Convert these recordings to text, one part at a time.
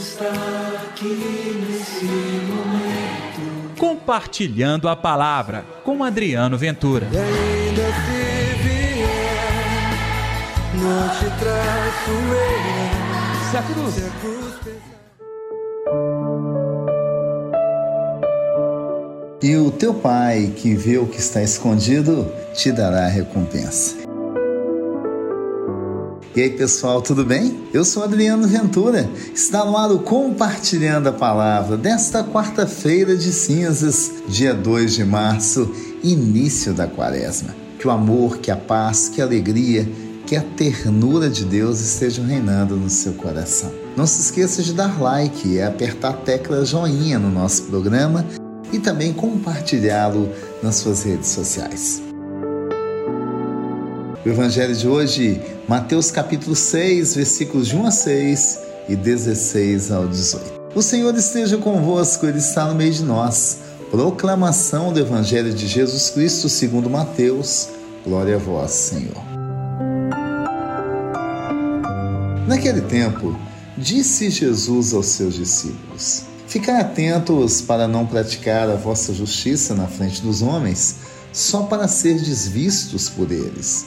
está aqui nesse momento. Compartilhando a palavra com Adriano Ventura. E ainda se vier, não te traço eu. Se a cruz. Se a cruz pesar. E o teu pai, que vê o que está escondido, te dará a recompensa. E aí, pessoal, tudo bem? Eu sou Adriano Ventura. Está no ar o Compartilhando a Palavra desta quarta-feira de cinzas, dia 2 de março, início da quaresma. Que o amor, que a paz, que a alegria, que a ternura de Deus estejam reinando no seu coração. Não se esqueça de dar like e apertar a tecla joinha no nosso programa e também compartilhá-lo nas suas redes sociais. Evangelho de hoje, Mateus capítulo 6, versículos de 1 a 6 e 16 ao 18. O Senhor esteja convosco, Ele está no meio de nós. Proclamação do Evangelho de Jesus Cristo segundo Mateus. Glória a vós, Senhor. Naquele tempo, disse Jesus aos seus discípulos: Ficai atentos para não praticar a vossa justiça na frente dos homens, só para serdes vistos por eles.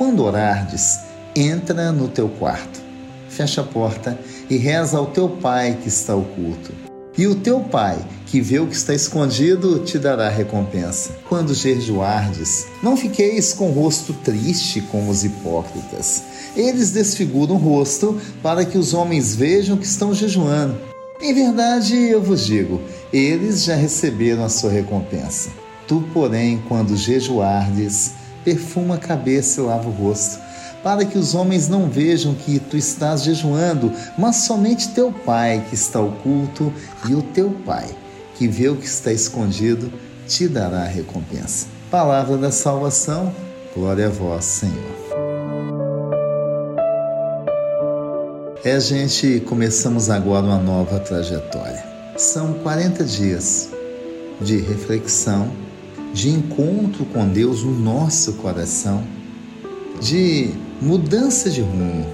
quando orardes, entra no teu quarto, fecha a porta e reza ao teu pai que está oculto. E o teu pai, que vê o que está escondido, te dará recompensa. Quando jejuardes, não fiqueis com o rosto triste como os hipócritas. Eles desfiguram o rosto para que os homens vejam que estão jejuando. Em verdade, eu vos digo, eles já receberam a sua recompensa. Tu, porém, quando jejuardes, perfuma a cabeça e lava o rosto, para que os homens não vejam que tu estás jejuando, mas somente teu pai que está oculto, e o teu pai, que vê o que está escondido, te dará a recompensa. Palavra da salvação, glória a vós, Senhor. É, gente, começamos agora uma nova trajetória. São 40 dias de reflexão, de encontro com Deus no nosso coração, de mudança de rumo,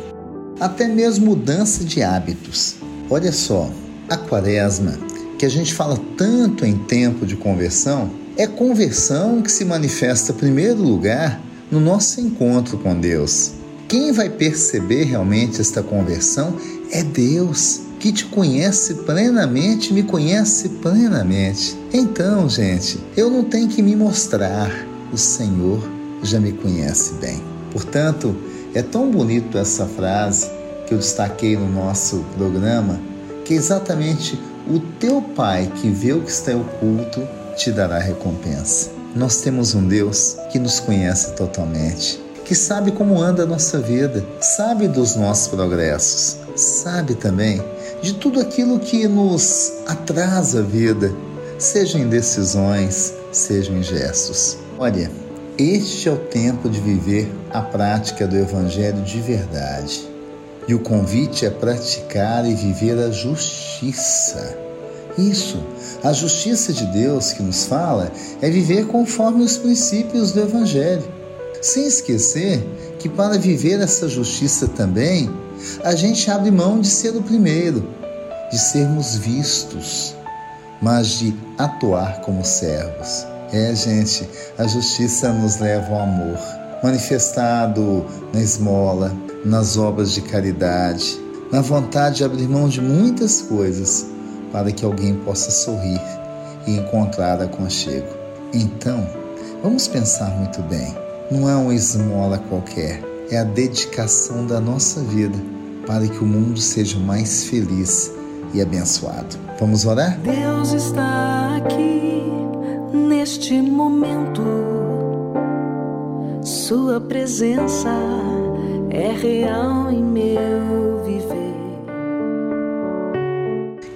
até mesmo mudança de hábitos. Olha só, a quaresma, que a gente fala tanto em tempo de conversão, é conversão que se manifesta, em primeiro lugar, no nosso encontro com Deus. Quem vai perceber realmente esta conversão é Deus, que te conhece plenamente, me conhece plenamente. Então, gente, eu não tenho que me mostrar, o Senhor já me conhece bem. Portanto, é tão bonito essa frase que eu destaquei no nosso programa, que é exatamente o teu Pai que vê o que está oculto te dará recompensa. Nós temos um Deus que nos conhece totalmente que sabe como anda a nossa vida, sabe dos nossos progressos, sabe também de tudo aquilo que nos atrasa a vida, seja em decisões, seja em gestos. Olha, este é o tempo de viver a prática do Evangelho de verdade. E o convite é praticar e viver a justiça. Isso, a justiça de Deus que nos fala é viver conforme os princípios do Evangelho. Sem esquecer que para viver essa justiça também, a gente abre mão de ser o primeiro, de sermos vistos, mas de atuar como servos. É, gente, a justiça nos leva ao amor, manifestado na esmola, nas obras de caridade, na vontade de abrir mão de muitas coisas para que alguém possa sorrir e encontrar aconchego. Então, vamos pensar muito bem não é uma esmola qualquer, é a dedicação da nossa vida para que o mundo seja mais feliz e abençoado. Vamos orar? Deus está aqui neste momento. Sua presença é real em meu viver.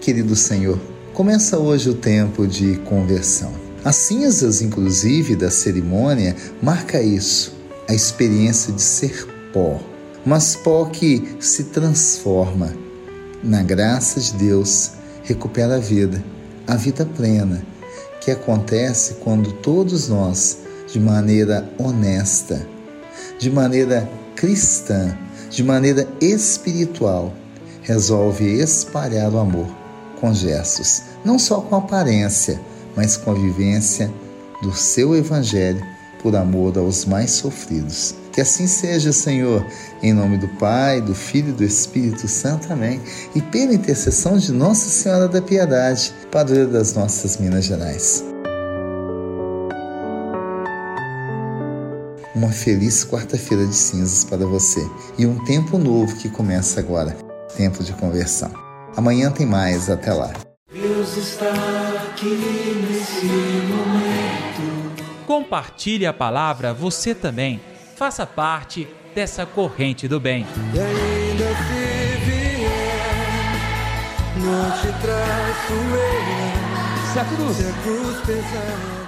Querido Senhor, começa hoje o tempo de conversão. As cinzas, inclusive, da cerimônia marca isso, a experiência de ser pó, mas pó que se transforma. Na graça de Deus, recupera a vida, a vida plena, que acontece quando todos nós, de maneira honesta, de maneira cristã, de maneira espiritual, resolve espalhar o amor com gestos, não só com aparência, mas com a vivência do seu evangelho por amor aos mais sofridos. Que assim seja, Senhor, em nome do Pai, do Filho e do Espírito Santo. Amém. E pela intercessão de Nossa Senhora da Piedade, padroeira das nossas Minas Gerais. Uma feliz quarta-feira de cinzas para você e um tempo novo que começa agora tempo de conversão. Amanhã tem mais, até lá. Deus está aqui nesse momento. Compartilhe a palavra você também. Faça parte dessa corrente do bem. E ainda se vier, não te traço eu. Se a cruz Se a cruz pesar.